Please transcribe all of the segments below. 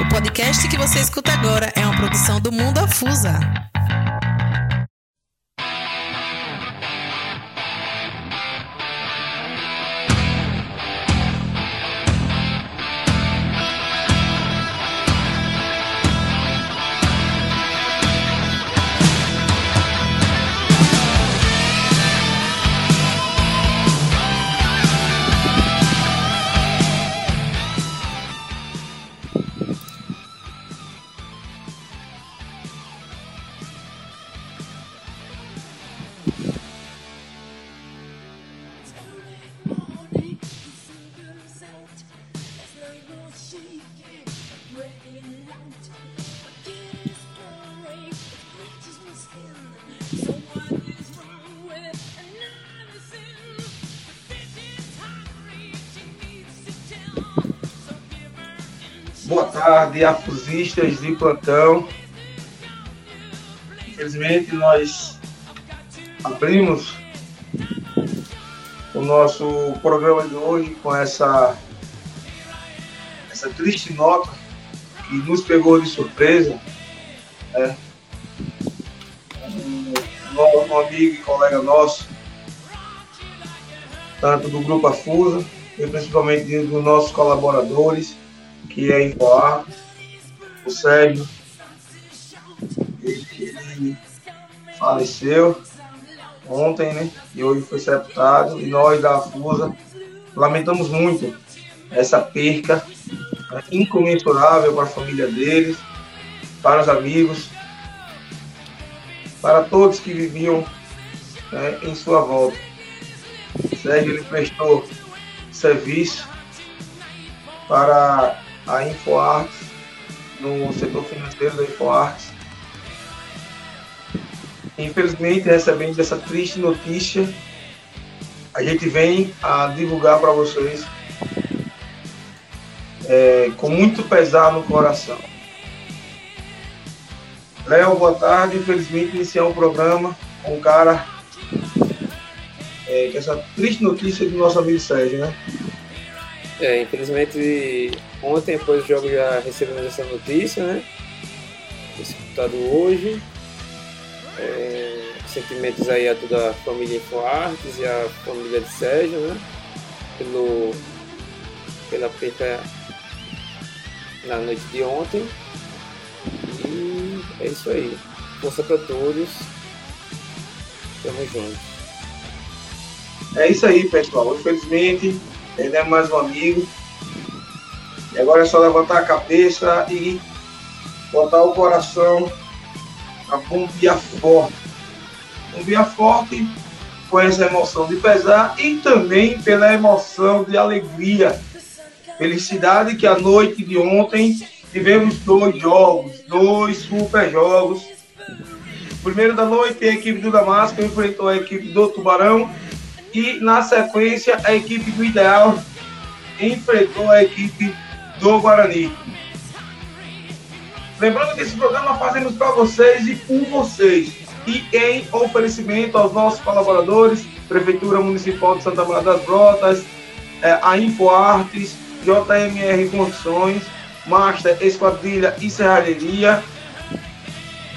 O podcast que você escuta agora é uma produção do Mundo Afusa. Afusistas de plantão. Infelizmente, nós abrimos o nosso programa de hoje com essa, essa triste nota que nos pegou de surpresa. Né? Um, um amigo e colega nosso, tanto do Grupo Afusa, e principalmente dos nossos colaboradores, que é Incoar, o Sérgio, ele, faleceu ontem, né? E hoje foi sepultado. E nós da Afusa lamentamos muito essa perca né, incomensurável para a família deles, para os amigos, para todos que viviam né, em sua volta. Sérgio ele prestou serviço para a InfoArts, no setor financeiro da InfoArts. Infelizmente, recebendo essa triste notícia, a gente vem a divulgar para vocês é, com muito pesar no coração. Léo, boa tarde. Infelizmente, iniciar o programa com um cara é, com essa triste notícia do nosso amigo Sérgio, né? É, infelizmente ontem após o jogo já recebemos essa notícia, né? Disputado hoje. É, sentimentos aí a toda a família Infoartes e a família de Sérgio, né? Pelo, pela perca na noite de ontem. E é isso aí. Força para todos. Tamo junto. É isso aí, pessoal. Infelizmente, Perdemos é mais um amigo. Agora é só levantar a cabeça e botar o coração a bombear forte. Bombear forte com essa emoção de pesar e também pela emoção de alegria. Felicidade que a noite de ontem tivemos dois jogos, dois super jogos. Primeiro da noite a equipe do Damasco enfrentou a equipe do Tubarão e na sequência a equipe do Ideal enfrentou a equipe do Guarani. Lembrando que esse programa fazemos para vocês e por vocês. E em oferecimento aos nossos colaboradores, Prefeitura Municipal de Santa Maria das Brotas, é, a InfoArtes, JMR Construções, Master Esquadrilha e Serralheria,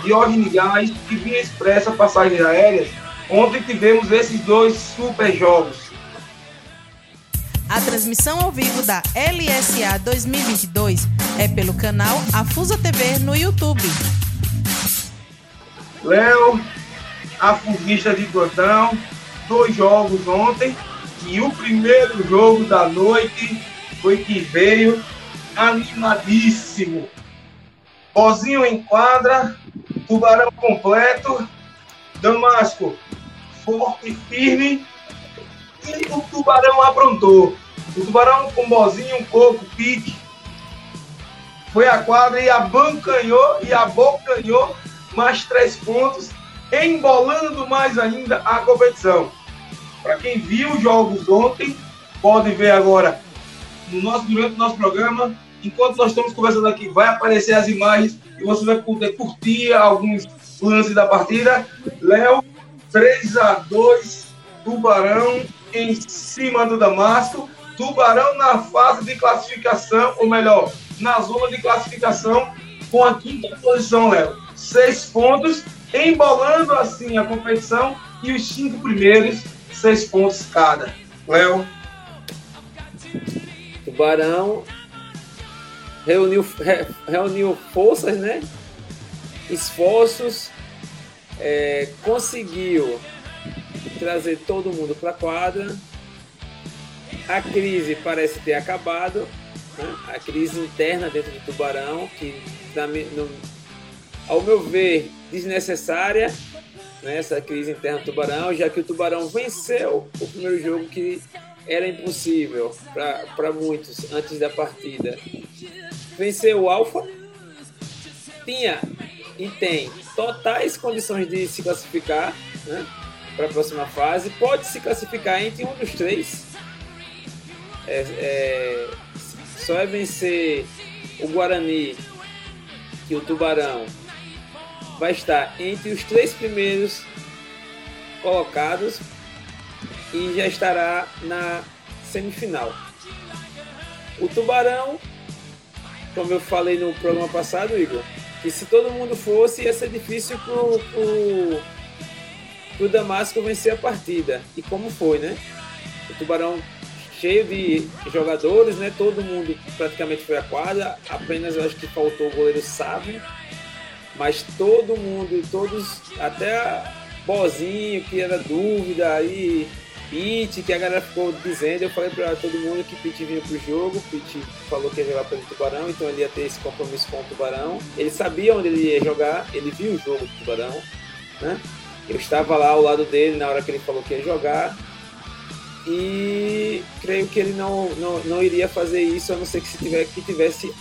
Diógenes Gás e Via Expressa Passagens Aéreas, Ontem tivemos esses dois super jogos. A transmissão ao vivo da LSA 2022 é pelo canal Afusa TV no YouTube. Léo, afugista de plantão, dois jogos ontem e o primeiro jogo da noite foi que veio animadíssimo. Bozinho em quadra, tubarão completo, Damasco forte e firme. E o tubarão aprontou. O tubarão com bozinho, um coco, pique. Foi a quadra e abancanhou e abocanhou mais três pontos, embolando mais ainda a competição. Para quem viu os jogos ontem, pode ver agora no nosso, durante o nosso programa. Enquanto nós estamos conversando aqui, vai aparecer as imagens e você vai poder curtir alguns lances da partida. Léo 3 a 2 Tubarão em cima do Damasco. Tubarão na fase de classificação, ou melhor, na zona de classificação com a quinta posição, Léo. Seis pontos, embolando assim a competição e os cinco primeiros, seis pontos cada. Léo. Tubarão reuniu, re, reuniu forças, né? Esforços, é, conseguiu trazer todo mundo para a quadra. A crise parece ter acabado, né? a crise interna dentro do Tubarão, que no, ao meu ver desnecessária, né? essa crise interna do Tubarão, já que o Tubarão venceu o primeiro jogo que era impossível para muitos antes da partida. Venceu o Alfa, tinha e tem totais condições de se classificar né, para a próxima fase. Pode se classificar entre um dos três. É, é, só é vencer o Guarani que o Tubarão vai estar entre os três primeiros colocados e já estará na semifinal. O Tubarão, como eu falei no programa passado, Igor, que se todo mundo fosse ia ser difícil pro, pro, pro Damasco vencer a partida. E como foi, né? O Tubarão cheio de jogadores, né? Todo mundo praticamente foi à quadra, apenas eu acho que faltou o goleiro Sávio, mas todo mundo, todos, até Bozinho, que era dúvida, aí Pete, que a galera ficou dizendo, eu falei para todo mundo que Pete vinha pro jogo, Pete falou que ia jogar pelo Tubarão, então ele ia ter esse compromisso com o Tubarão. Ele sabia onde ele ia jogar, ele viu o jogo do Tubarão, né? Eu estava lá ao lado dele na hora que ele falou que ia jogar. E creio que ele não, não, não iria fazer isso, a não ser que, se tiver, que tivesse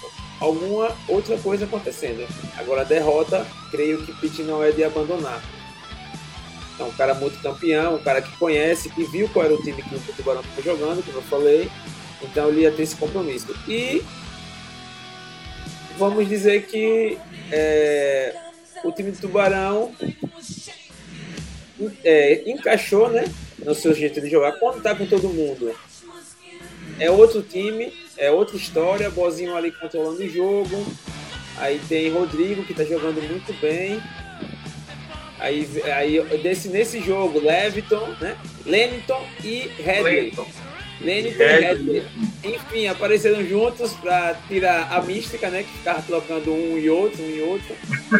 alguma outra coisa acontecendo. Agora a derrota, creio que Pete não é de abandonar. É um cara muito campeão, um cara que conhece, que viu qual era o time que o Tubarão estava jogando, como eu falei. Então ele ia ter esse compromisso. E vamos dizer que é, o time do Tubarão é, encaixou né, no seu jeito de jogar. Quando está com todo mundo, é outro time, é outra história. Bozinho ali controlando o jogo. Aí tem Rodrigo que está jogando muito bem. Aí, aí desse, nesse jogo, Leviton, né? Leniton e Redley. Leniton e Redley. Enfim, apareceram juntos para tirar a mística, né? Que ficava trocando um e outro, um e outro.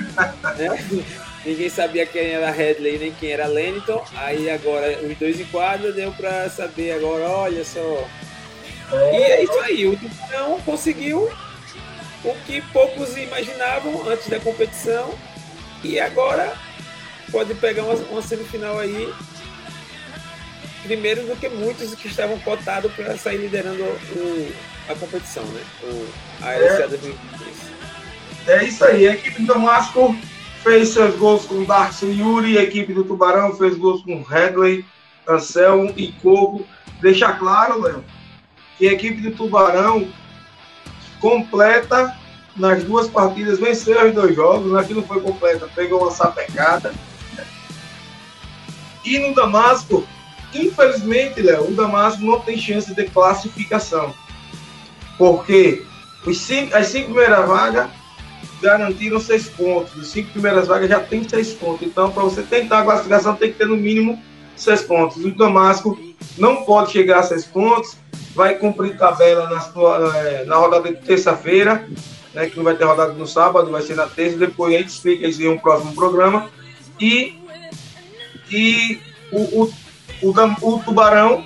né? Ninguém sabia quem era Redley nem quem era Leniton. Aí agora os dois em quadra deu para saber agora, olha só. E é isso aí, o Tubarão conseguiu o que poucos imaginavam antes da competição. E agora pode pegar uma, uma semifinal aí primeiro do que muitos que estavam cotados para sair liderando o, a competição, né? O, a LCA é, 2023. É isso aí, a equipe do Damasco fez seus gols com Darcy Yuri, equipe do Tubarão fez gols com Redley, Anselmo e Coco. Deixa claro, Léo, que a equipe do Tubarão completa nas duas partidas, venceu os dois jogos, aqui não foi completa, pegou uma sapecada e no Damasco, infelizmente, Léo, o Damasco não tem chance de classificação. Porque os cinco, as cinco primeiras vagas garantiram seis pontos. As cinco primeiras vagas já tem seis pontos. Então, para você tentar a classificação, tem que ter no mínimo seis pontos. O Damasco não pode chegar a seis pontos. Vai cumprir tabela na, é, na rodada de terça-feira, né, que não vai ter rodada no sábado, vai ser na terça. Depois a gente explica isso em um próximo programa. E e o, o, o, o Tubarão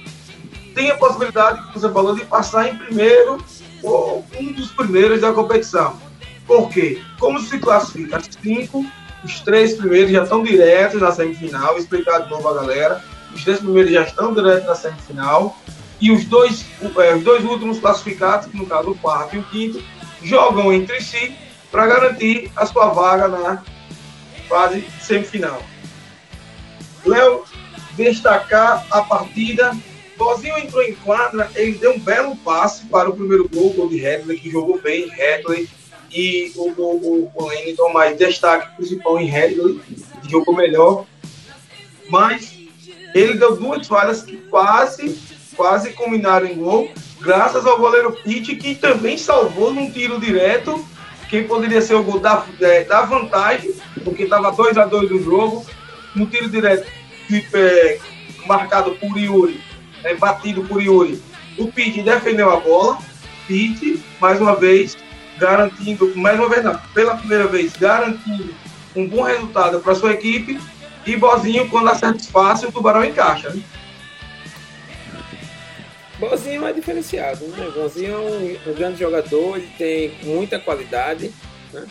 tem a possibilidade, como você falou, de passar em primeiro ou um dos primeiros da competição. Por quê? Como se classifica cinco, os três primeiros já estão diretos na semifinal, vou explicar de novo a galera. Os três primeiros já estão diretos na semifinal. E os dois, é, os dois últimos classificados, no caso o quarto e o quinto, jogam entre si para garantir a sua vaga na fase semifinal. Léo, destacar a partida. Bozinho entrou em quadra, ele deu um belo passe para o primeiro gol, gol de Hedley, que jogou bem, Hedley, e o gol do Wellington, mas destaque principal em Hedley, que jogou melhor. Mas ele deu duas falhas que quase quase combinaram em gol, graças ao goleiro Pitt, que também salvou num tiro direto, quem poderia ser o gol da, é, da vantagem, porque estava 2 a 2 no jogo, no tiro direto é, marcado por Yuri, é, batido por Yuri. O Pitt defendeu a bola, Pitt, mais uma vez, garantindo, mais uma vez não, pela primeira vez, garantindo um bom resultado para sua equipe, e Bozinho, quando acerta fácil, o Tubarão encaixa. Né? Bozinho é diferenciado, né? Bozinho é um, um, grande jogador, ele tem muita qualidade, né?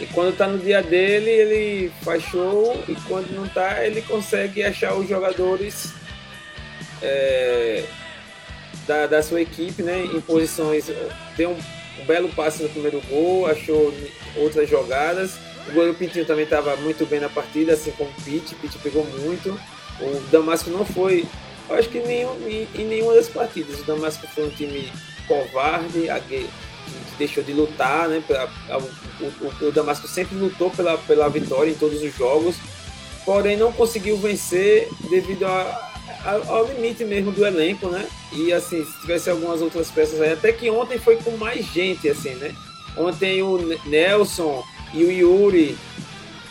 E quando tá no dia dele, ele faz show, e quando não tá, ele consegue achar os jogadores é, da, da sua equipe, né? Em posições. Deu um, um belo passe no primeiro gol, achou outras jogadas. O goleiro Pintinho também estava muito bem na partida, assim como o Pitt. Pitt pegou muito. O Damasco não foi eu acho que nenhum, em, em nenhuma das partidas. O Damasco foi um time covarde, que deixou de lutar, né? O, o, o, Damasco sempre lutou pela, pela vitória em todos os jogos, porém não conseguiu vencer devido a, a, ao limite mesmo do elenco, né? E assim, se tivesse algumas outras peças aí, até que ontem foi com mais gente, assim, né? Ontem o Nelson e o Yuri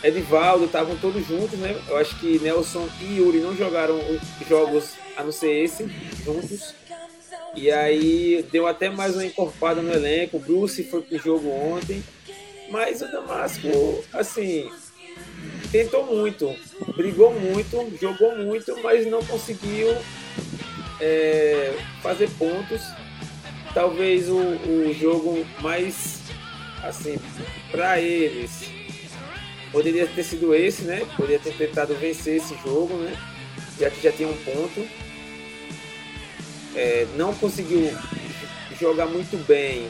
Edivaldo estavam todos juntos, né? Eu acho que Nelson e Yuri não jogaram jogos a não ser esse, juntos. E aí deu até mais uma encorpada no elenco. O Bruce foi pro jogo ontem. Mas o Damasco, assim, tentou muito, brigou muito, jogou muito, mas não conseguiu é, fazer pontos. Talvez o, o jogo mais, assim, para eles, poderia ter sido esse, né? Poderia ter tentado vencer esse jogo, né? Já que já tinha um ponto é, não conseguiu jogar muito bem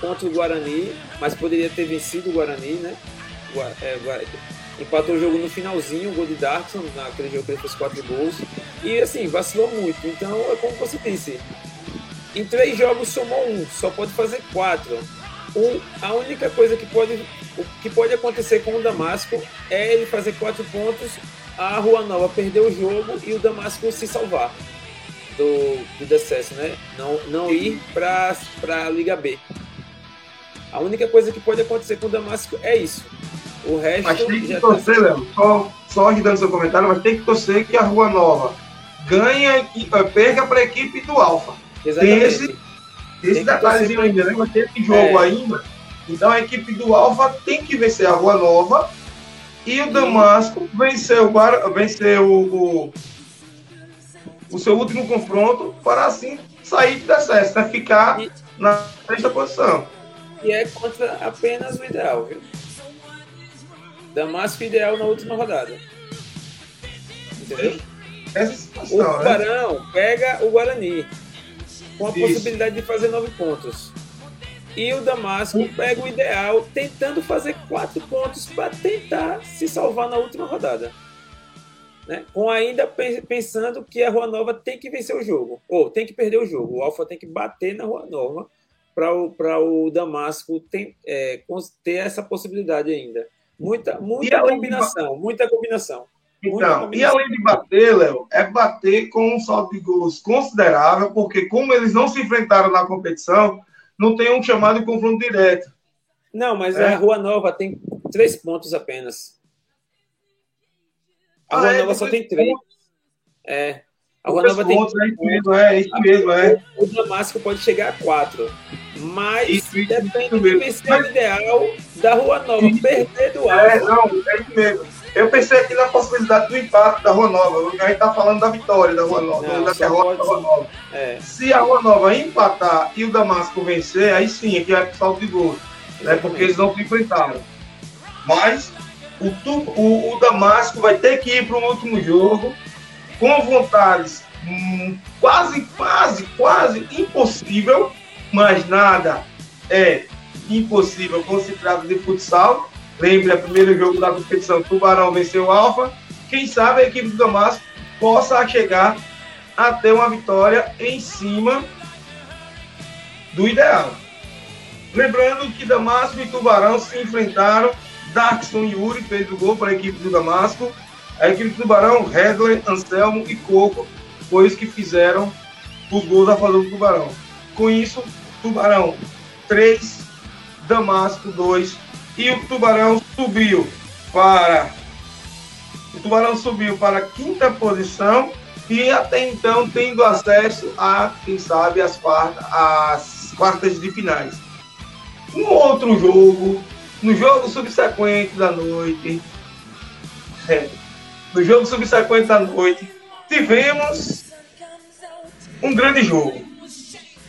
contra o Guarani, mas poderia ter vencido o Guarani, né? É, empatou o jogo no finalzinho, o gol de Darkson, naquele jogo que ele fez quatro gols. E assim, vacilou muito. Então, é como você disse, em três jogos somou um, só pode fazer quatro. Um, a única coisa que pode, que pode acontecer com o Damasco é ele fazer quatro pontos, a Rua Nova perder o jogo e o Damasco se salvar do, do decesso, né? Não, não ir para a Liga B. A única coisa que pode acontecer com o Damasco é isso. O resto. Mas tem que tá torcer. Léo, só, só ajudando seu comentário, mas tem que torcer que a Rua Nova ganha e eh, perca para a equipe do Alfa. Exatamente. Tem esse, esse detalhezinho ainda, né? Mas tem esse jogo é. ainda. Então a equipe do Alfa tem que vencer a Rua Nova e o Damasco venceu, venceu o, o seu último confronto para assim sair de acesso, né? ficar e, na sexta posição. E é contra apenas o ideal, viu? Damasco ideal na última rodada. Entendeu? Essa situação, o né? Tubarão né? pega o Guarani com a Isso. possibilidade de fazer nove pontos. E o Damasco pega o ideal tentando fazer quatro pontos para tentar se salvar na última rodada né? com ainda pensando que a Rua Nova tem que vencer o jogo, ou tem que perder o jogo. O Alfa tem que bater na Rua Nova para o, o Damasco tem, é, ter essa possibilidade ainda. Muita, muita combinação, de... muita combinação. Então, combinação. e além de bater, Léo, é bater com um saldo de gols considerável, porque como eles não se enfrentaram na competição, não tem um chamado de confronto direto. Não, mas é. a Rua Nova tem três pontos apenas. A Rua ah, é, Nova só tem três. É. A Rua Nova tem três. É isso mesmo, é isso mesmo, é. O Damasco pode chegar a quatro. Mas isso, isso, depende de vencer mas... o ideal da Rua Nova. Isso. Perder do Alfa. É, não, é isso mesmo. Eu pensei aqui na possibilidade do empate da Rua Nova. A gente está falando da vitória da Rua Nova, não, da derrota da Rua Nova. É. Se a Rua Nova empatar e o Damasco vencer, aí sim, aqui é salto de gol. Né, porque eles não se enfrentaram. Mas o, o, o Damasco vai ter que ir para o último jogo com vontades hum, quase, quase, quase impossível, mas nada é impossível quando se trata de futsal. Lembre, o primeiro jogo da competição, Tubarão venceu o Alfa. Quem sabe a equipe do Damasco possa chegar até uma vitória em cima do ideal. Lembrando que Damasco e Tubarão se enfrentaram Darkson Yuri fez o gol para a equipe do Damasco. A equipe do Barão, Redler, Anselmo e Coco foi os que fizeram os gols a favor do Tubarão. Com isso, Tubarão 3, Damasco 2 e o Tubarão subiu para o Tubarão subiu para a quinta posição e até então tendo acesso a, quem sabe, as quartas, as quartas de finais. No outro jogo, no jogo subsequente da noite, é, no jogo subsequente da noite, tivemos um grande jogo.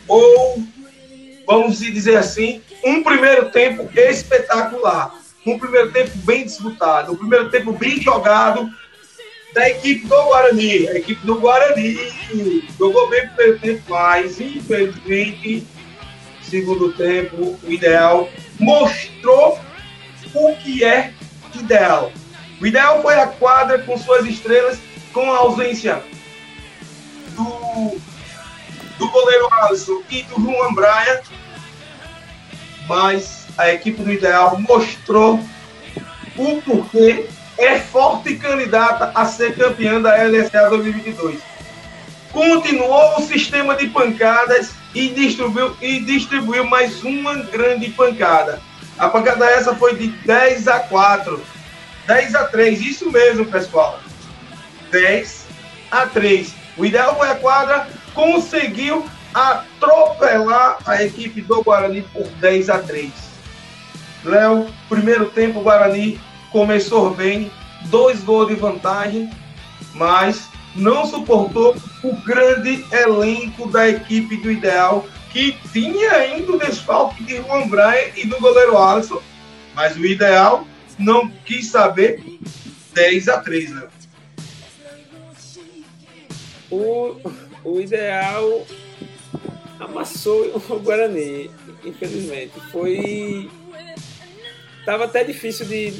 Ou, vamos dizer assim, um primeiro tempo espetacular. Um primeiro tempo bem disputado, um primeiro tempo bem jogado da equipe do Guarani. A equipe do Guarani jogou bem no primeiro tempo, mas infelizmente, segundo tempo, o ideal mostrou o que é ideal. O ideal foi a quadra com suas estrelas, com a ausência do, do goleiro Alisson e do Juan Braia, mas a equipe do Ideal mostrou o porquê é forte candidata a ser campeã da LSA 2022. Continuou o sistema de pancadas e distribuiu, e distribuiu mais uma grande pancada. A pancada essa foi de 10 a 4. 10 a 3, isso mesmo, pessoal. 10 a 3. O ideal a quadra, conseguiu atropelar a equipe do Guarani por 10 a 3. Léo, primeiro tempo, o Guarani começou bem, dois gols de vantagem, mas não suportou o grande elenco da equipe do Ideal, que tinha ainda o desfalque de Juan Braia e do goleiro Alisson, mas o Ideal não quis saber 10 a 3, né? O, o Ideal amassou o Guarani, infelizmente. Foi. Tava até difícil de.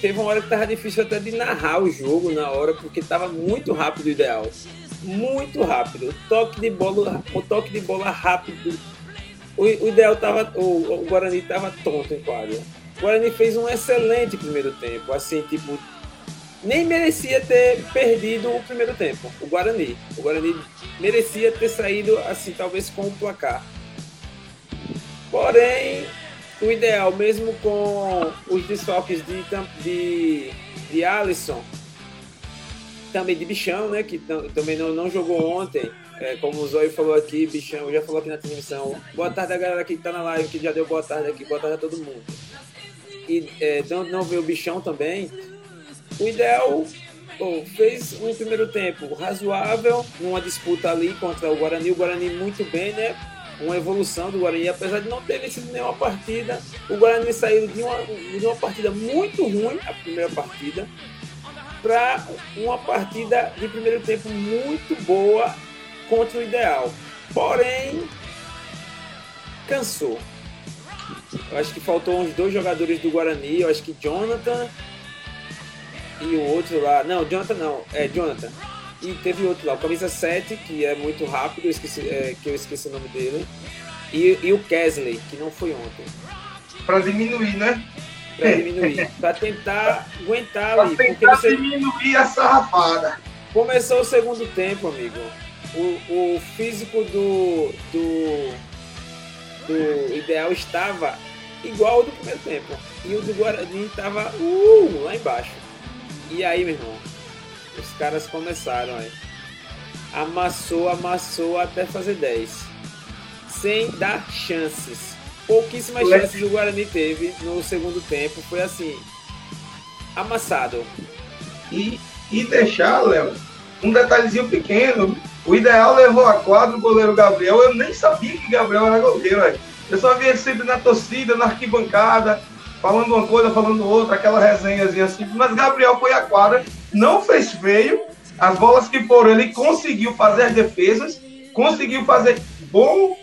Teve uma hora que tava difícil até de narrar o jogo na hora, porque tava muito rápido o ideal. Muito rápido. O toque de bola, o toque de bola rápido. O, o ideal tava. O, o Guarani tava tonto em quadra. Guarani fez um excelente primeiro tempo. Assim, tipo, nem merecia ter perdido o primeiro tempo, o Guarani. O Guarani merecia ter saído assim, talvez com o placar. Porém, o ideal, mesmo com os desfalques de, de, de Alisson, também de Bichão, né, que também não, não jogou ontem, é, como o Zóio falou aqui, Bichão já falou aqui na transmissão. Boa tarde a galera que está na live, que já deu boa tarde aqui, boa tarde a todo mundo. E é, não, veio o Bichão também o ideal fez um primeiro tempo razoável, numa disputa ali contra o Guarani. O Guarani muito bem, né? Uma evolução do Guarani, apesar de não ter vencido nenhuma partida. O Guarani saiu de uma, de uma partida muito ruim, a primeira partida, para uma partida de primeiro tempo muito boa contra o ideal. Porém, cansou. Eu acho que faltou uns dois jogadores do Guarani. Eu acho que Jonathan e o outro lá. Não, Jonathan não, é Jonathan. E teve outro lá, o camisa 7, que é muito rápido, eu esqueci, é, que eu esqueci o nome dele. E, e o Kesley, que não foi ontem. Para diminuir, né? Para diminuir. para tentar aguentar pra ali. Tentar porque você... diminuir a sarrafada. Começou o segundo tempo, amigo. O, o físico do, do, do ideal estava igual ao do primeiro tempo. E o do Guarani estava uh, lá embaixo. E aí, meu irmão, os caras começaram aí. Amassou, amassou até fazer 10. Sem dar chances. Pouquíssimas chances o Guarani teve no segundo tempo. Foi assim, amassado. E, e deixar, Léo, um detalhezinho pequeno. O ideal levou a quadro o goleiro Gabriel. Eu nem sabia que Gabriel era goleiro. Eu só via sempre na torcida, na arquibancada falando uma coisa, falando outra, aquela resenhazinha assim. Mas Gabriel foi a quadra, não fez feio. As bolas que foram, ele conseguiu fazer as defesas, conseguiu fazer bom,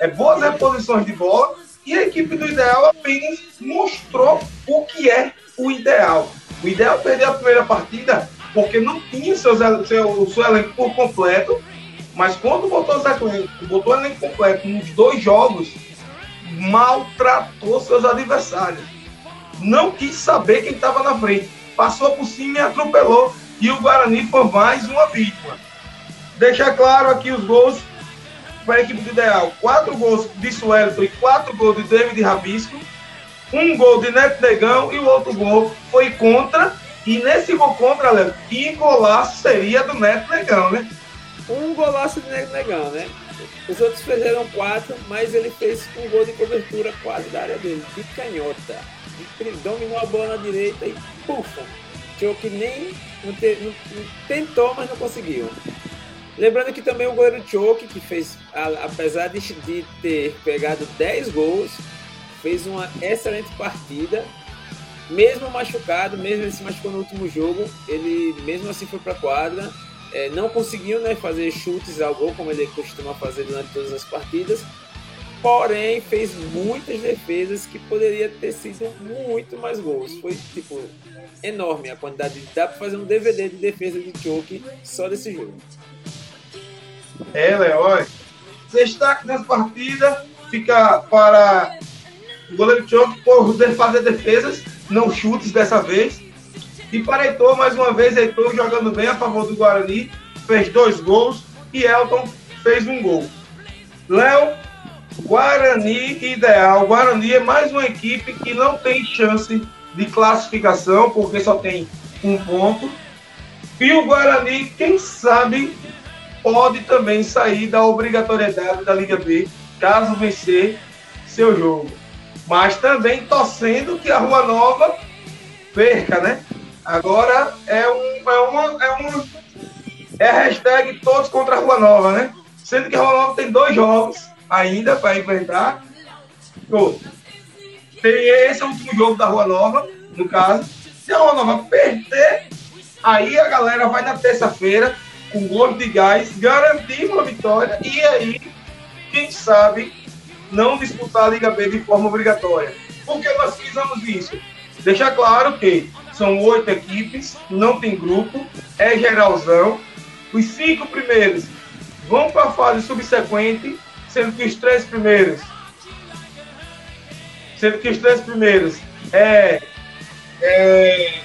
é, boas reposições de bola. E a equipe do Ideal apenas mostrou o que é o ideal. O Ideal perdeu a primeira partida porque não tinha seus, seu, seu elenco por completo. Mas quando botou, o botou o elenco completo nos dois jogos, maltratou seus adversários não quis saber quem estava na frente. Passou por cima e atropelou. E o Guarani foi mais uma vítima. Deixar claro aqui os gols para a equipe do Ideal, quatro gols de Suelton e quatro gols de David Rabisco. Um gol de Neto Negão e o outro gol foi contra. E nesse gol contra, Léo, que golaço seria do Neto Negão, né? Um golaço de Neto Negão, né? Os outros fizeram quatro, mas ele fez um gol de cobertura quase da área dele, de canhota. Ele dominou a bola na direita e pufa! Choke nem não, te, não, tentou, mas não conseguiu. Lembrando que também o goleiro Choke, que fez, apesar de, de ter pegado 10 gols, fez uma excelente partida. Mesmo machucado, mesmo ele se machucou no último jogo, ele mesmo assim foi para a quadra. É, não conseguiu né, fazer chutes ao gol, como ele costuma fazer durante todas as partidas, porém fez muitas defesas que poderia ter sido muito mais gols. Foi tipo enorme a quantidade. Dá para fazer um DVD de defesa de choke só desse jogo. É, Léo. Destaque nessa partida fica para o goleiro Choke por fazer defesas, não chutes dessa vez. E para Heitor, mais uma vez, Heitor jogando bem a favor do Guarani, fez dois gols e Elton fez um gol. Léo, Guarani ideal. Guarani é mais uma equipe que não tem chance de classificação, porque só tem um ponto. E o Guarani, quem sabe, pode também sair da obrigatoriedade da Liga B, caso vencer seu jogo. Mas também torcendo que a Rua Nova perca, né? Agora é, um, é uma. É uma é a hashtag todos contra a Rua Nova, né? Sendo que a Rua Nova tem dois jogos ainda para enfrentar. Tem esse é o último jogo da Rua Nova, no caso. Se a Rua Nova perder, aí a galera vai na terça-feira com gol de gás, garantir uma vitória e aí, quem sabe, não disputar a Liga B de forma obrigatória. Por que nós fizemos isso? Deixar claro que são oito equipes, não tem grupo, é geralzão. Os cinco primeiros vão para a fase subsequente, sendo que os três primeiros, sendo que os três primeiros é, é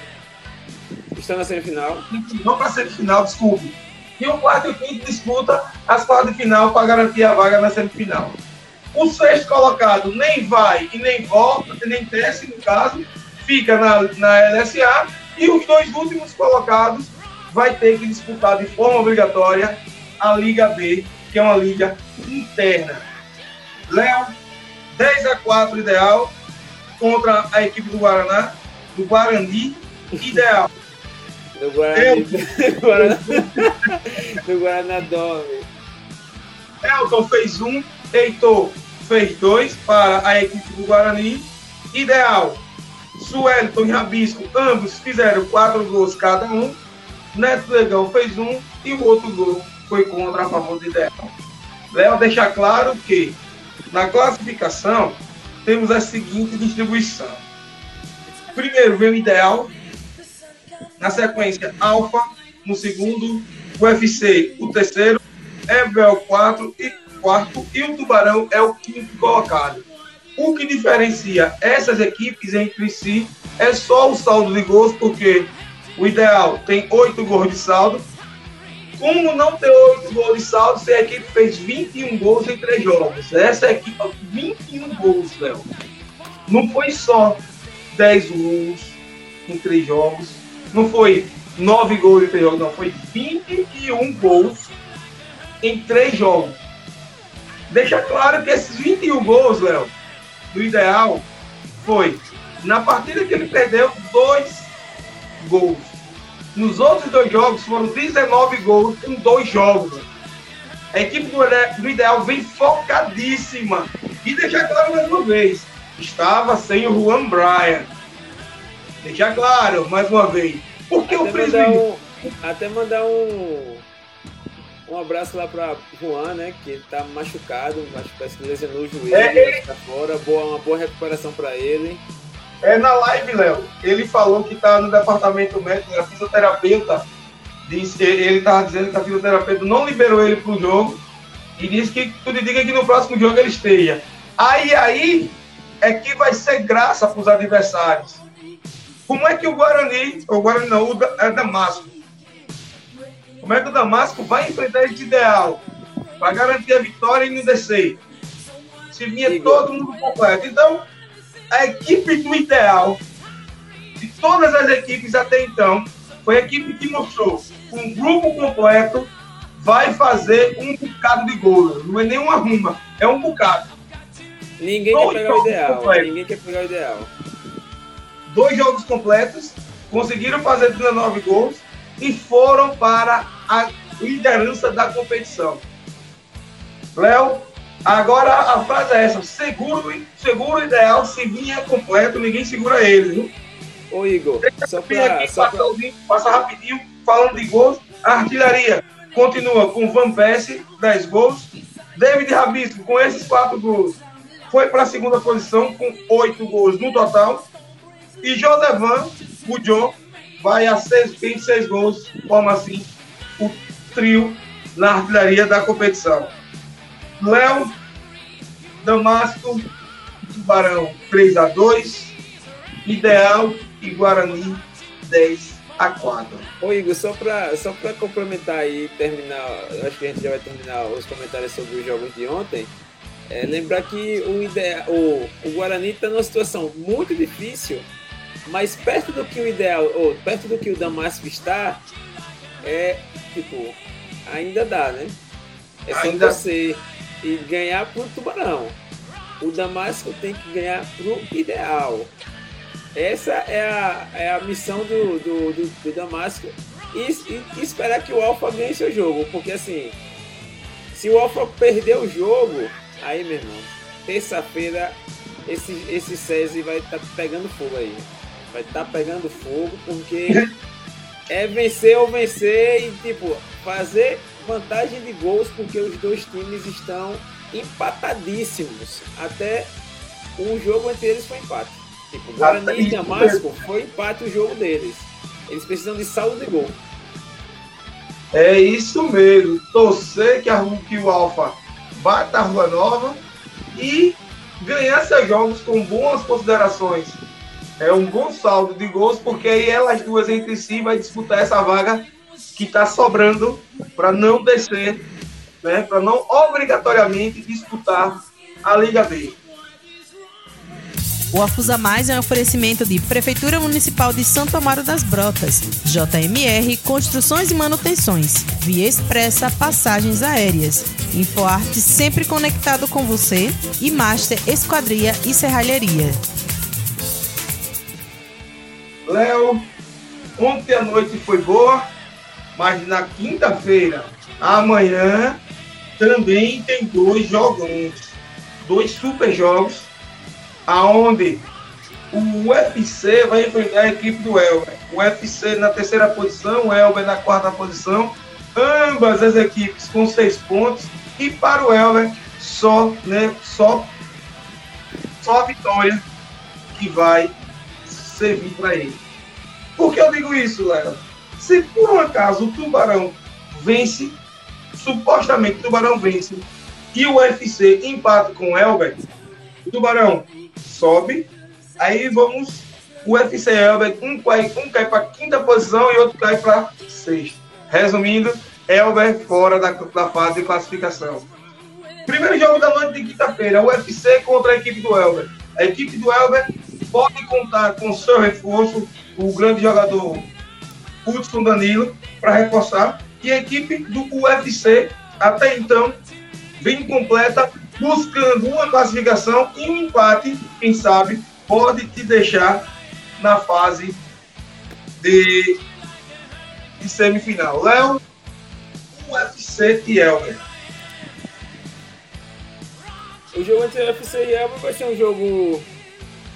estão na semifinal. Vão para a semifinal, desculpe. E o quarto e o quinto disputa as quartas de final para garantir a vaga na semifinal. O sexto colocado nem vai e nem volta, nem desce, no caso, fica na, na LSA. E os dois últimos colocados vai ter que disputar de forma obrigatória a Liga B, que é uma liga interna. Léo, 10 a 4 ideal contra a equipe do Guaraná, do Guarani, ideal. Do Guarani. Do Guaraná, do Guaraná. Elton fez um, Heitor fez dois para a equipe do Guarani. Ideal, Suelton e Rabisco, ambos fizeram quatro gols cada um. Neto Legão fez um e o outro gol foi contra a favor do Ideal. Léo deixa claro que na classificação temos a seguinte distribuição. Primeiro vem o Ideal, na sequência Alfa, no segundo, UFC o terceiro, Ebel 4 e quarto e o Tubarão é o quinto colocado. O que diferencia essas equipes entre si é só o saldo de gols, porque o ideal tem oito gols de saldo. Como não ter oito gols de saldo se a equipe fez 21 gols em três jogos? Essa equipe, 21 gols, Léo. Não foi só 10 gols em três jogos. Não foi 9 gols em três jogos, não. Foi 21 gols em três jogos. Deixa claro que esses 21 gols, Léo, do ideal, foi na partida que ele perdeu, dois gols. Nos outros dois jogos foram 19 gols em dois jogos. A equipe do, Ideal vem focadíssima. E deixar claro mais uma vez: estava sem o Juan Bryan. Deixar claro mais uma vez. Porque até o presidente. Um, até mandar um, um abraço lá para Juan, né? Que tá machucado, mas parece que lesionou o joelho, é, ele... tá fora. Boa, uma boa recuperação para ele. É na live, Léo. Ele falou que tá no departamento médico, a fisioterapeuta. Disse, ele tava dizendo que a fisioterapeuta não liberou ele pro jogo. E disse que tudo indica que no próximo jogo ele esteja. Aí aí é que vai ser graça para os adversários. Como é que o Guarani, o Guarani não, o é Damasco, como é que o Damasco vai enfrentar esse ideal? para garantir a vitória e não descer. Se vinha todo mundo completo. Então, a equipe do ideal de todas as equipes até então foi a equipe que mostrou um grupo completo vai fazer um bocado de gol. Não é nem uma ruma, é um bocado. Ninguém Dois quer pegar o ideal. completos. Ninguém quer pegar o ideal. Dois jogos completos, conseguiram fazer 19 gols e foram para a liderança da competição. Léo, agora a frase é essa: seguro, seguro ideal, se vinha completo, ninguém segura ele. Viu? Ô Igor, só pra. aqui, Só passa, pra... link, passa rapidinho, falando de gols. A artilharia continua com Van Persie, 10 gols. David Rabisco, com esses 4 gols, foi para a segunda posição com 8 gols no total. E Josevan, o John, vai a 6, 26 gols, forma assim o trio na artilharia da competição. Léo, Damasco, Tubarão 3 a 2 Ideal e Guarani 10 a 4 Ô Igor, só pra, só complementar e terminar, acho que a gente já vai terminar os comentários sobre os jogos de ontem. É, lembrar que o, ideal, o, o Guarani está numa situação muito difícil, mas perto do que o ideal, ou perto do que o Damasco está, é tipo, ainda dá, né? É só Ainda- você e ganhar pro Tubarão. O Damasco tem que ganhar pro ideal. Essa é a, é a missão do, do, do, do Damasco e, e- e esperar que o Alfa ganhe seu jogo, porque assim, se o Alfa perder o jogo, aí meu irmão, terça-feira esse, esse SESI vai estar pegando fogo aí. Vai estar pegando fogo, porque é vencer ou vencer e tipo, fazer vantagem de gols, porque os dois times estão empatadíssimos. Até o jogo entre eles foi empate. Tipo, Guarani e Damasco foi empate o jogo deles. Eles precisam de saldo de gol. É isso mesmo. Torcer que, a, que o Alfa bata a Rua Nova e ganhar seus jogos com boas considerações. É um bom saldo de gols, porque aí elas duas entre si vai disputar essa vaga que está sobrando para não descer, né? para não obrigatoriamente disputar a Liga B. O Afusa Mais é um oferecimento de Prefeitura Municipal de Santo Amaro das Brotas, JMR Construções e Manutenções, Via Expressa Passagens Aéreas, InfoArte sempre conectado com você e Master Esquadria e Serralheria. Léo, ontem a noite foi boa, mas na quinta-feira, amanhã, também tem dois jogos, dois super jogos, aonde o UFC vai enfrentar a equipe do Elber. O UFC na terceira posição, o Elber na quarta posição, ambas as equipes com seis pontos, e para o Elber só, né, só, só a vitória que vai servir para ele. Por que eu digo isso, Léo? Se por um acaso o Tubarão vence, supostamente o Tubarão vence, e o UFC empata com o Elber, o Tubarão sobe, aí vamos, o UFC Elber, um cai, um cai para quinta posição e outro cai para sexta. Resumindo, Elber fora da, da fase de classificação. Primeiro jogo da noite de quinta-feira, UFC contra a equipe do Elber. A equipe do Elber pode contar com seu reforço, o grande jogador Hudson Danilo, para reforçar. E a equipe do UFC, até então, bem completa, buscando uma classificação e um empate, quem sabe, pode te deixar na fase de, de semifinal. Léo, UFC e Elber. O jogo entre UFC e Elba vai ser um jogo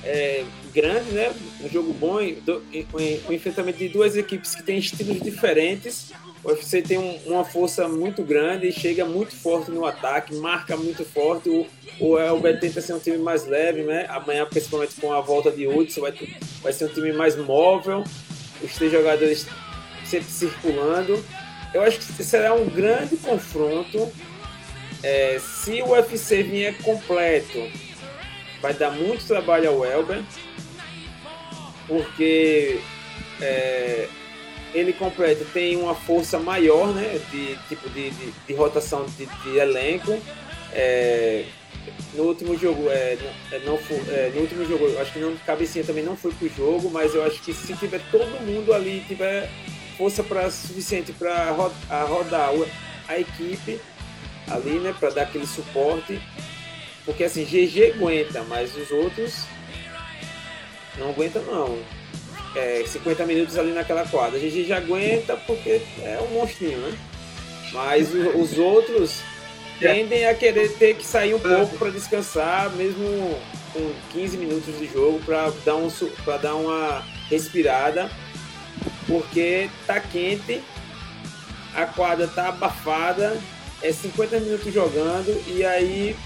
é, grande, né? Um jogo bom, um enfrentamento de duas equipes que têm estilos diferentes. O UFC tem um- uma força muito grande, chega muito forte no ataque, marca muito forte. O, o Elber tenta ser um time mais leve, né? Amanhã, principalmente com a volta de Hudson, vai, vai ser um time mais móvel. Os três jogadores sempre circulando. Eu acho que será um grande confronto. É, se o UFC vier completo, vai dar muito trabalho ao Elber, porque é, ele completo tem uma força maior, né? De tipo de, de, de rotação de, de elenco. É, no último jogo, é, é não é, no último jogo, acho que não cabecinha também não foi pro jogo, mas eu acho que se tiver todo mundo ali, tiver força para suficiente para rodar a equipe ali, né, para dar aquele suporte, porque assim GG aguenta, mas os outros não aguenta não. É, 50 minutos ali naquela quadra. GG já aguenta porque é um monstrinho, né? Mas os outros tendem a querer ter que sair um pouco para descansar, mesmo com 15 minutos de jogo, para dar, um, dar uma respirada, porque tá quente, a quadra tá abafada, é 50 minutos jogando e aí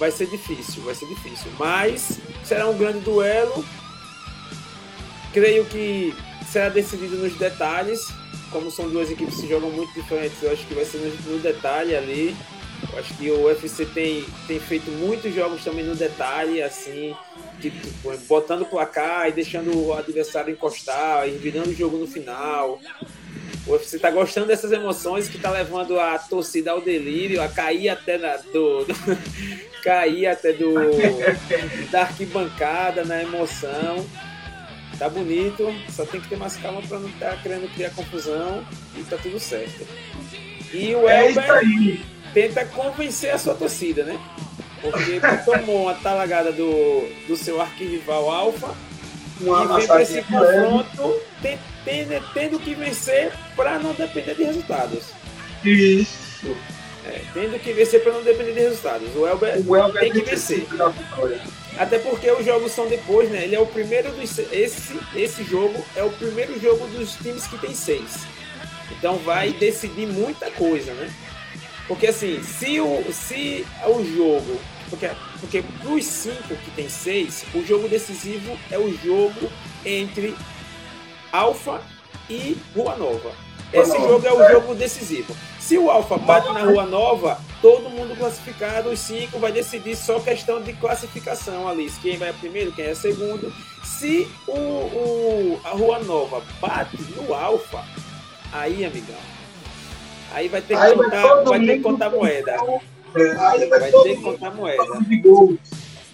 vai ser difícil, vai ser difícil. Mas será um grande duelo. Creio que será decidido nos detalhes como são duas equipes que jogam muito diferentes, eu acho que vai ser no, no detalhe ali. Eu acho que o UFC tem, tem feito muitos jogos também no detalhe, assim, tipo, botando o placar e deixando o adversário encostar, e virando o jogo no final. O UFC tá gostando dessas emoções que tá levando a torcida ao delírio, a cair até na, do, do cair até do da arquibancada na emoção tá bonito, só tem que ter mais calma para não estar tá querendo criar confusão e tá tudo certo. E o é Elber tenta convencer a sua torcida, né? Porque tomou uma talagada do, do seu arquirrival Alfa e vem para esse confronto tendo, tendo que vencer para não depender de resultados. Isso. É, tendo que vencer para não depender de resultados. O Elber, o Elber tem que vencer. Até porque os jogos são depois, né? Ele é o primeiro dos. Esse, esse jogo é o primeiro jogo dos times que tem seis. Então vai decidir muita coisa, né? Porque assim, se o, se o jogo. Porque, porque dos cinco que tem seis, o jogo decisivo é o jogo entre Alfa e Rua Nova. Esse jogo é o jogo decisivo. Se o Alfa bate na Rua Nova, todo mundo classificado, os cinco vai decidir só questão de classificação ali. Quem vai primeiro, quem é segundo. Se o, o a Rua Nova bate no Alfa, aí, amigão, aí vai ter que aí contar, vai, ter que contar moeda. Vai, vai ter que contar moeda.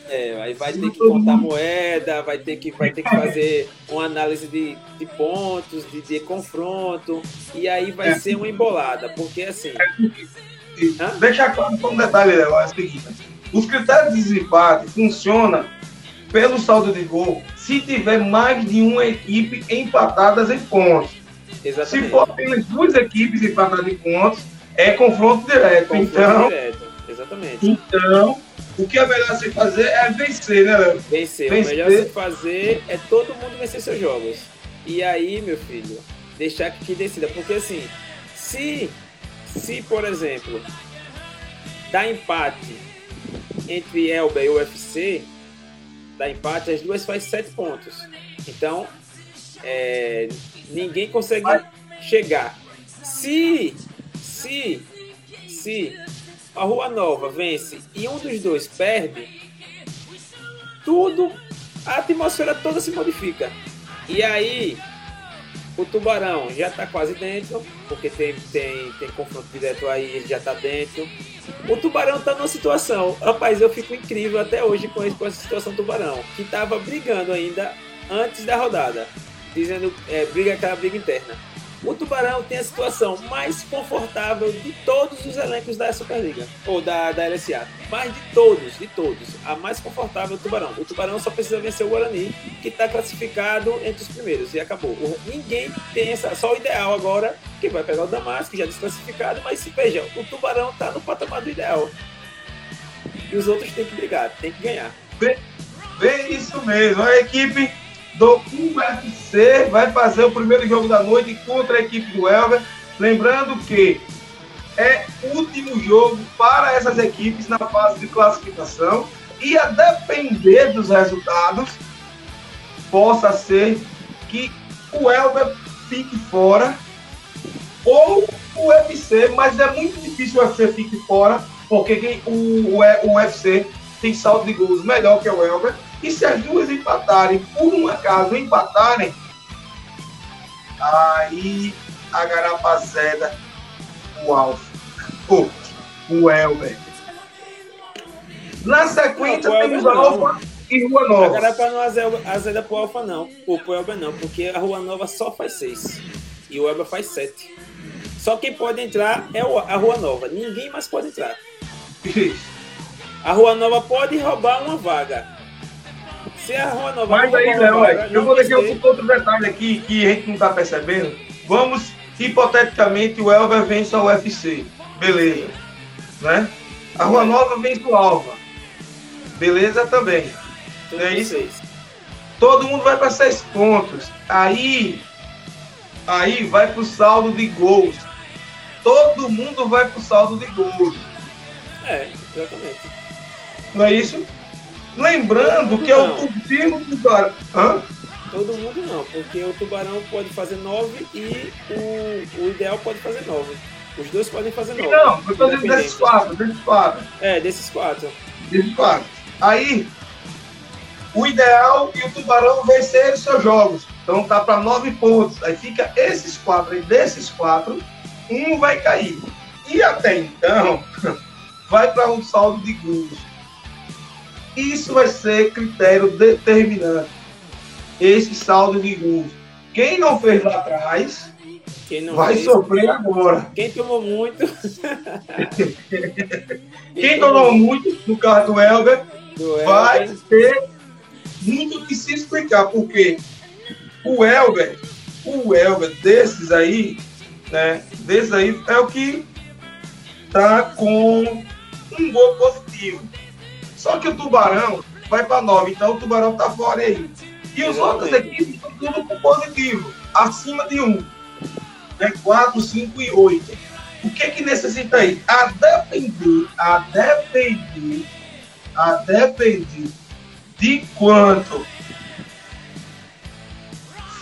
É, aí vai ter que contar moeda, vai ter que, vai ter que fazer uma análise de, de pontos, de, de confronto, e aí vai é. ser uma embolada, porque assim. É, deixa claro um detalhe, Léo, é o seguinte: os critérios de desempate funcionam pelo saldo de gol se tiver mais de uma equipe empatadas em pontos. Exatamente. Se for apenas duas equipes empatadas em pontos, é confronto direto. Confronto então, direto. Exatamente. Então, o que é melhor se fazer é vencer, né, Léo? Vencer. vencer. O melhor se fazer é todo mundo vencer seus jogos. E aí, meu filho, deixar que decida. Porque assim, se, se por exemplo, dá empate entre Elba e UFC, dá empate, as duas faz sete pontos. Então, é, ninguém consegue chegar. Se, se, se a Rua Nova vence e um dos dois perde, tudo, a atmosfera toda se modifica. E aí, o Tubarão já está quase dentro, porque tem, tem, tem confronto direto aí, ele já está dentro. O Tubarão está numa situação, rapaz, eu fico incrível até hoje com, com essa situação do Tubarão, que estava brigando ainda antes da rodada, dizendo, é, briga aquela briga interna o Tubarão tem a situação mais confortável de todos os elencos da Superliga, ou da, da LSA. Mas de todos, de todos. A mais confortável é o Tubarão. O Tubarão só precisa vencer o Guarani, que está classificado entre os primeiros, e acabou. O, ninguém tem essa. Só o ideal agora, que vai pegar o Damasco, que já é desclassificado, mas se veja, o Tubarão está no patamar do ideal. E os outros têm que brigar, têm que ganhar. Bem, bem isso mesmo. A equipe do UFC vai fazer o primeiro jogo da noite contra a equipe do Elver. Lembrando que é último jogo para essas equipes na fase de classificação e a depender dos resultados possa ser que o Elber fique fora ou o UFC, mas é muito difícil o UFC fique fora porque o, o, o UFC tem saldo de gols melhor que o Elber e se as duas empatarem, por um acaso empatarem, Aí a Garapaceda, o Alfa, o, o Elber. Na sequência Não, temos não. Alfa e Rua A Nova. Garapa não azeda, pro Alfa, não. Ou pro Elber, não. Porque a Rua Nova só faz seis. E o Elber faz sete. Só quem pode entrar é a Rua Nova. Ninguém mais pode entrar. A Rua Nova pode roubar uma vaga. Se Nova Mas aí, uma Léo, eu não vou deixar outro detalhe aqui que a gente não está percebendo. Vamos, hipoteticamente, o Elber vence a UFC. Beleza. Né? A Rua Nova vence o Alva. Beleza também. Tudo é isso? Todo mundo vai para seis pontos. Aí, aí vai para o saldo de gols. Todo mundo vai para o saldo de gols. É, exatamente. Não é isso? Lembrando que é o time do cara. Hã? Todo mundo não, porque o Tubarão pode fazer nove e o, o Ideal pode fazer nove. Os dois podem fazer nove. Não, eu tô dizendo desses quatro, desses quatro. É, desses quatro. Desses quatro. Aí, o ideal e o Tubarão vencerem seus jogos. Então tá para nove pontos. Aí fica esses quatro. Aí desses quatro, um vai cair. E até então, vai para um saldo de gols. Isso vai ser critério determinante. Esse saldo de gols. Quem não fez lá atrás, Quem não vai fez, sofrer agora. Quem tomou muito. Quem tomou muito, no caso do Elber, do vai Elber, ter muito que se explicar, porque o Elber, o Elber desses aí, né, desses aí é o que tá com um gol positivo. Só que o Tubarão vai para 9, então o Tubarão tá fora aí. E os Exatamente. equipes estão tudo com positivo, acima de 1. Né, 4, 5 e 8. O que que necessita aí? A depender, a depender, a depender de quanto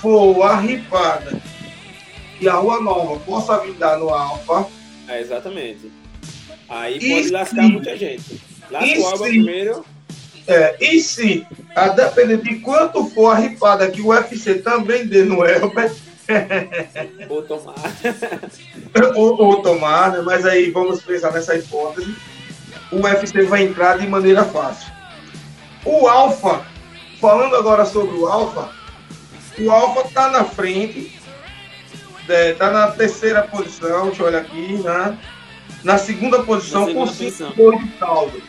for a ripada que a Rua Nova possa vir dar no Alfa, É, exatamente. Aí E pode lascar muita gente. Lasca e se- primeiro. é, e se, a depender de quanto for a ripada que o UFC também dê no Elber, Ou tomar. ou, ou tomar, né? mas aí vamos pensar nessa hipótese, o UFC vai entrar de maneira fácil. O Alfa, falando agora sobre o Alfa, o Alfa tá na frente, é, tá na terceira posição, deixa eu olhar aqui, né? Na segunda posição Na com segunda 5 posição. gols de saldo.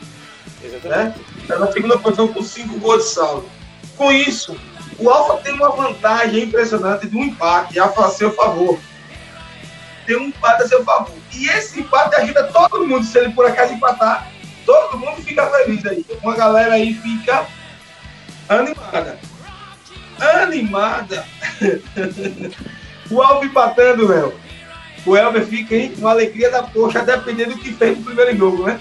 Exatamente. Está na segunda posição com 5 gols de saldo. Com isso, o Alfa tem uma vantagem impressionante de um empate a seu favor. Tem um empate a seu favor. E esse empate ajuda todo mundo. Se ele por acaso empatar, todo mundo fica feliz aí. Uma galera aí fica animada. Animada. o Alfa empatando, Léo. O Elber fica aí com alegria da poxa, dependendo do que fez no primeiro jogo, né?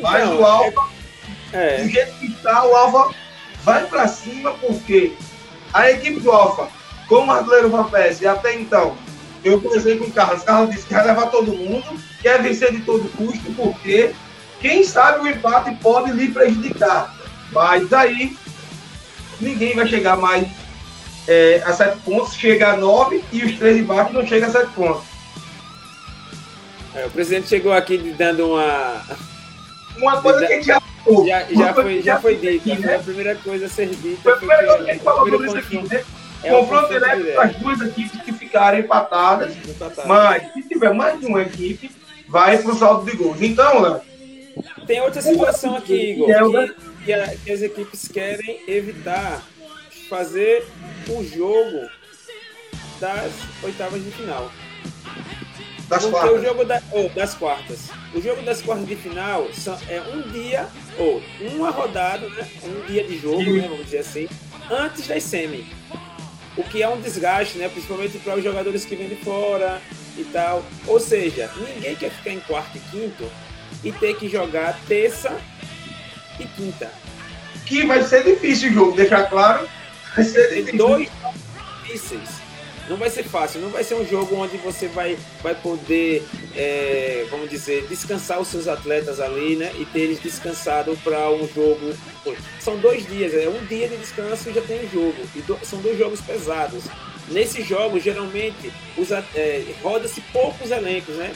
Mas Então, o Alfa É, do jeito que está, o Alfa vai para cima, porque a equipe do Alfa, como o Artilheiro Van Persie, até então, eu conversei com o Carlos, o Carlos disse que vai levar todo mundo, quer vencer de todo custo, porque quem sabe o empate pode lhe prejudicar. Mas aí, ninguém vai chegar mais é, a sete pontos, chega a nove e os três de baixo não chegam a sete pontos. é, o presidente chegou aqui dando uma. Uma coisa que a gente já Já, já foi, que já foi aqui, dita. né? A primeira coisa a ser dita. Foi a primeira coisa que gente falou sobre isso aqui, né? é o Confronto direto as duas equipes que ficarem empatadas. Empatado. Mas se tiver mais de uma equipe, vai para o saldo de gols. Então, Léo, Tem outra situação aqui, Igor, É, que, que a- que as equipes querem evitar fazer o jogo das oitavas de final. das Porque o quartas. jogo da- ou, das quartas. O jogo das quartas de final são, é um dia, ou uma rodada, né? um dia de jogo, né? vamos dizer assim, antes das semi. O que é um desgaste, né? principalmente para os jogadores que vêm de fora e tal. Ou seja, ninguém quer ficar em quarto e quinto e ter que jogar terça e quinta. Que vai ser difícil o jogo, deixar claro. Vai ser difícil. dois jogos difíceis. não vai ser fácil, não vai ser um jogo onde você vai, vai poder, é, vamos dizer, descansar os seus atletas ali, né? E ter eles descansados para um jogo. São dois dias, é um dia de descanso e já tem um jogo. E do, são dois jogos pesados. Nesses jogos, geralmente, é, roda-se poucos elencos, né?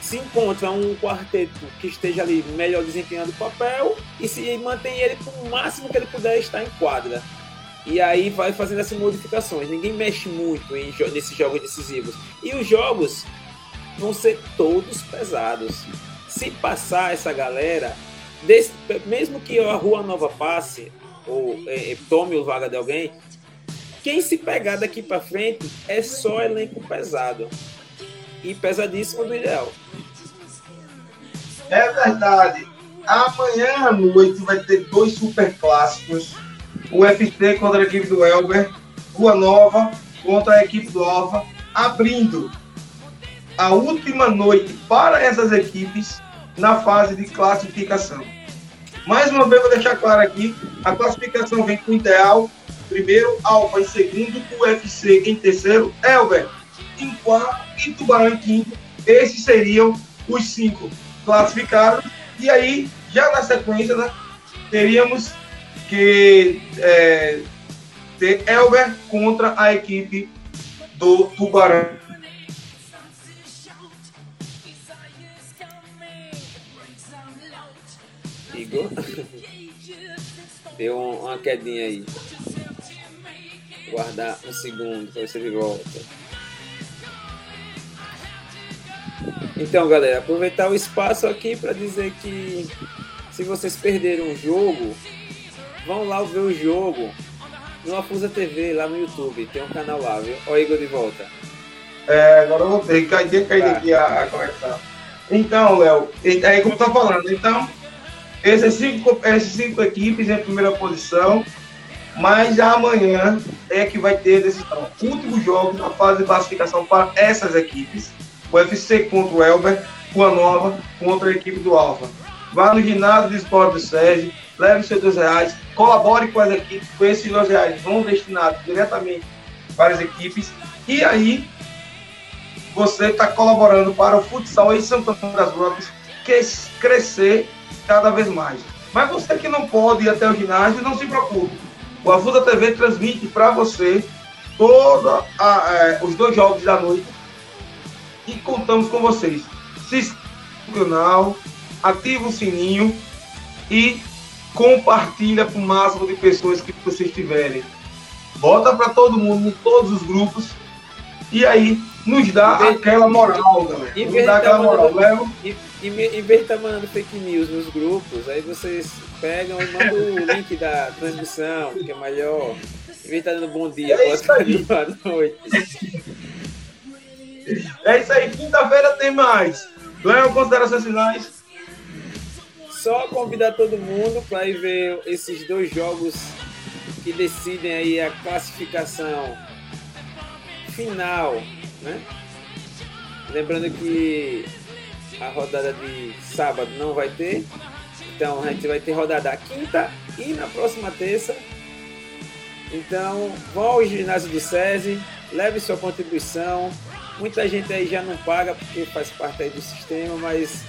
Se encontra um quarteto que esteja ali melhor desempenhando o papel e se mantém ele com o máximo que ele puder estar em quadra. E aí vai fazendo essas modificações. Ninguém mexe muito em, nesses jogos decisivos. E os jogos vão ser todos pesados. Se passar essa galera, desse, mesmo que a Rua Nova passe, ou é, tome o vaga de alguém, quem se pegar daqui para frente é só elenco pesado. E pesadíssimo do ideal. É verdade. Amanhã à noite vai ter dois super clássicos. O FC contra a equipe do Elber. Rua Nova contra a equipe do Alva. Abrindo a última noite para essas equipes na fase de classificação. Mais uma vez, vou deixar claro aqui: a classificação vem com o ideal primeiro, Alfa em segundo, UFC em terceiro, Elber em quarto e Tubarão em quinto. Esses seriam os cinco classificados. E aí, já na sequência, né, teríamos que é, ter Elber contra a equipe do Tubarão. Igor, deu uma quedinha aí guardar um segundo para você volta. Então, galera, aproveitar o espaço aqui para dizer que se vocês perderam o jogo, vão lá ver o jogo no Afusa TV, lá no YouTube. Tem um canal lá, viu? Ó, Igor de volta. É, agora eu voltei. Caí, caí tá. aqui a, a conexão. Então, Léo, aí como tá falando, então, essas cinco, essas cinco equipes em primeira posição, mas amanhã é que vai ter decisão. Últimos jogos na fase de classificação para essas equipes. O UFC contra o Elber, Rua Nova contra a equipe do Alfa. Vá no ginásio de esporte do Sérgio, leve seus dois reais, colabore com as equipes, com esses dois reais vão destinados diretamente para as equipes. E aí, você está colaborando para o futsal em Santana das Brotas crescer cada vez mais. Mas você que não pode ir até o ginásio, não se preocupe o Afusa TV transmite para você todos é, os dois jogos da noite e contamos com vocês. Se inscreva no canal, ativa o sininho e compartilha com o máximo de pessoas que vocês tiverem. Bota para todo mundo, em todos os grupos. E aí, nos dá aquela moral, galera. Nos dá aquela moral. Léo. Em vez de estar mandando fake news nos grupos, aí vocês pegam e mandam o link da transmissão, que é melhor. Em vez de estar dando bom dia, é pode boa noite. É isso aí, quinta-feira tem mais. Léo, considerações finais? Só convidar todo mundo para ir ver esses dois jogos que decidem aí a classificação final, né? Lembrando que a rodada de sábado não vai ter. Então a gente vai ter rodada quinta e na próxima terça. Então vão ao ginásio do SESI, leve sua contribuição. Muita gente aí já não paga porque faz parte aí do sistema, mas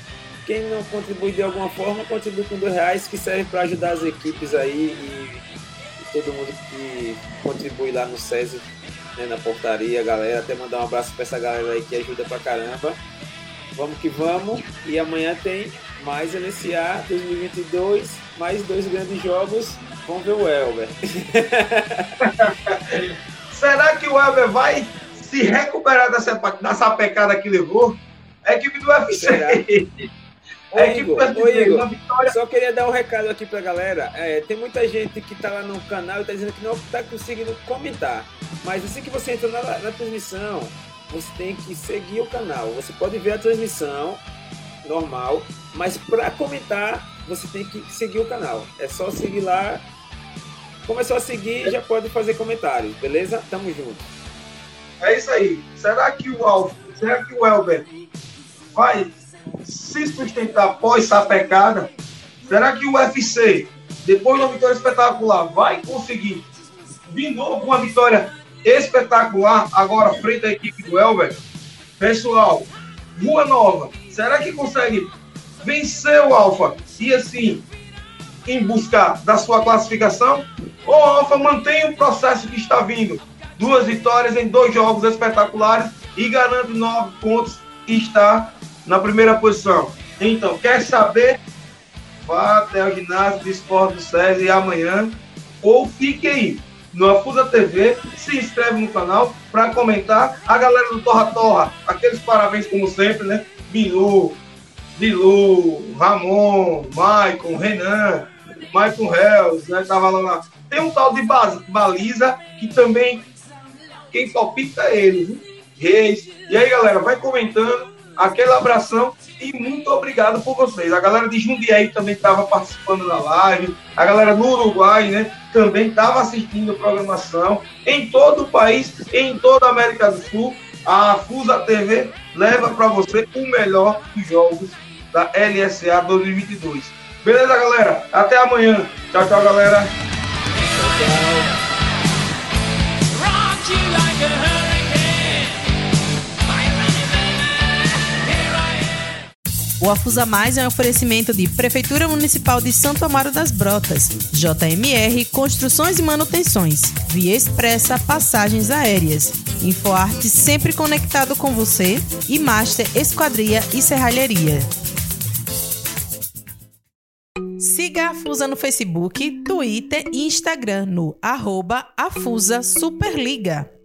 quem não contribui de alguma forma, contribui com dois reais que serve para ajudar as equipes aí e, e, todo mundo que contribui lá no SESI, né, na portaria, galera. Até mandar um abraço para essa galera aí que ajuda pra caramba. Vamos que vamos. E amanhã tem mais LCA 2022, mais dois grandes jogos. Vamos ver o Elber. Será que o Elber vai se recuperar dessa, dessa pecada que levou? A equipe do UFC. Ô, Igor, ô, Igor vitória... só queria dar um recado aqui pra galera. É, tem muita gente que tá lá no canal e tá dizendo que não tá conseguindo comentar. Mas assim que você entra na, na transmissão, você tem que seguir o canal. Você pode ver a transmissão normal, mas para comentar, você tem que seguir o canal. É só seguir lá. Começou a seguir, já pode fazer comentários, beleza? Tamo junto. É isso aí. Será que o Alf, será que o Elber vai se sustentar após essa pecada? Será que o UFC, depois de uma vitória espetacular, vai conseguir de novo uma vitória espetacular agora frente à equipe do Elber. Pessoal, Rua Nova, será que consegue vencer o Alfa e assim em busca da sua classificação? Ou o Alfa mantém o processo que está vindo? Duas vitórias em dois jogos espetaculares e garante nove pontos e está na primeira posição. Então, quer saber? Vá até o ginásio de esporte do e amanhã, ou fique aí no Afusa TV, se inscreve no canal para comentar. A galera do Torra Torra, aqueles parabéns como sempre, né? Bilu, Bilu, Ramon, Maicon, Renan, Maicon Hells, né? Tava lá. Tem um tal de baliza que também quem palpita é ele, viu? Reis. E aí, galera, vai comentando. Aquele abração e muito obrigado por vocês. A galera de Jundiaí também estava participando da live. A galera no Uruguai, né? Também estava assistindo a programação. Em todo o país, em toda a América do Sul, a Fusa TV leva para você o melhor dos jogos da LSA 2022. Beleza, galera? Até amanhã. Tchau, tchau, galera. O Afusa Mais é um oferecimento de Prefeitura Municipal de Santo Amaro das Brotas, JMR Construções e Manutenções, Via Expressa Passagens Aéreas, InfoArte sempre conectado com você e Master Esquadria e Serralheria. Siga a Afusa no Facebook, Twitter e Instagram no arroba Afusa Superliga.